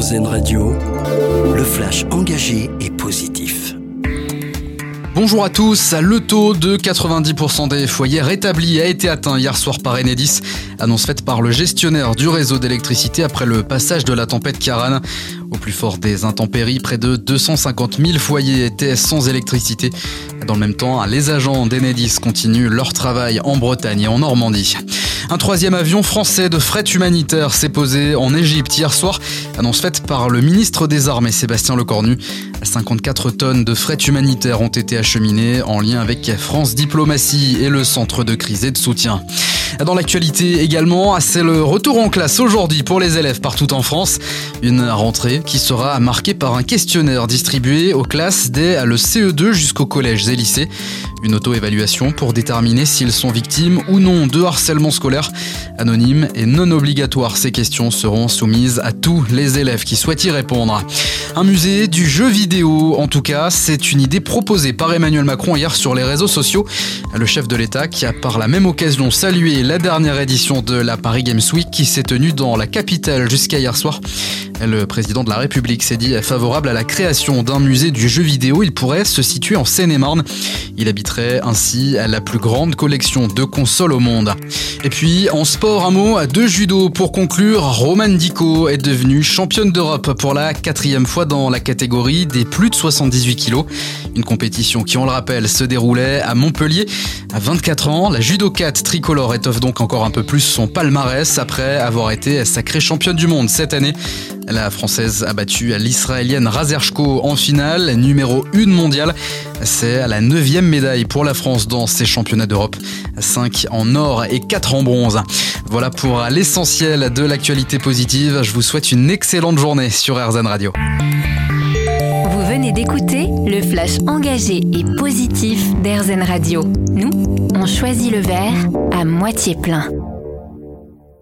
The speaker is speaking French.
RZN Radio, le flash engagé et positif. Bonjour à tous, le taux de 90% des foyers rétablis a été atteint hier soir par Enedis, annonce faite par le gestionnaire du réseau d'électricité après le passage de la tempête Karan. Au plus fort des intempéries, près de 250 000 foyers étaient sans électricité. Dans le même temps, les agents d'Enedis continuent leur travail en Bretagne et en Normandie. Un troisième avion français de fret humanitaire s'est posé en Égypte hier soir, annonce faite par le ministre des Armées Sébastien Lecornu. 54 tonnes de fret humanitaire ont été acheminées en lien avec France Diplomatie et le centre de crise et de soutien. Dans l'actualité également, c'est le retour en classe aujourd'hui pour les élèves partout en France. Une rentrée qui sera marquée par un questionnaire distribué aux classes dès le CE2 jusqu'au collège et lycée. Une auto-évaluation pour déterminer s'ils sont victimes ou non de harcèlement scolaire. Anonyme et non obligatoire, ces questions seront soumises à tous les élèves qui souhaitent y répondre. Un musée du jeu vidéo, en tout cas, c'est une idée proposée par Emmanuel Macron hier sur les réseaux sociaux. Le chef de l'État qui a par la même occasion salué la dernière édition de la Paris Games Week qui s'est tenue dans la capitale jusqu'à hier soir. Le président de la République s'est dit favorable à la création d'un musée du jeu vidéo. Il pourrait se situer en Seine-et-Marne. Il habiterait ainsi la plus grande collection de consoles au monde. Et puis, en sport, un mot de judo. Pour conclure, Roman Dico est devenue championne d'Europe pour la quatrième fois dans la catégorie des plus de 78 kilos. Une compétition qui, on le rappelle, se déroulait à Montpellier. À 24 ans, la judokate tricolore étoffe donc encore un peu plus son palmarès après avoir été sacrée championne du monde cette année. La Française a battu l'Israélienne Razershko en finale, numéro 1 mondiale. C'est la neuvième médaille pour la France dans ces championnats d'Europe. 5 en or et 4 en bronze. Voilà pour l'essentiel de l'actualité positive. Je vous souhaite une excellente journée sur RZN Radio. Vous venez d'écouter le flash engagé et positif d'RZN Radio. Nous, on choisit le verre à moitié plein.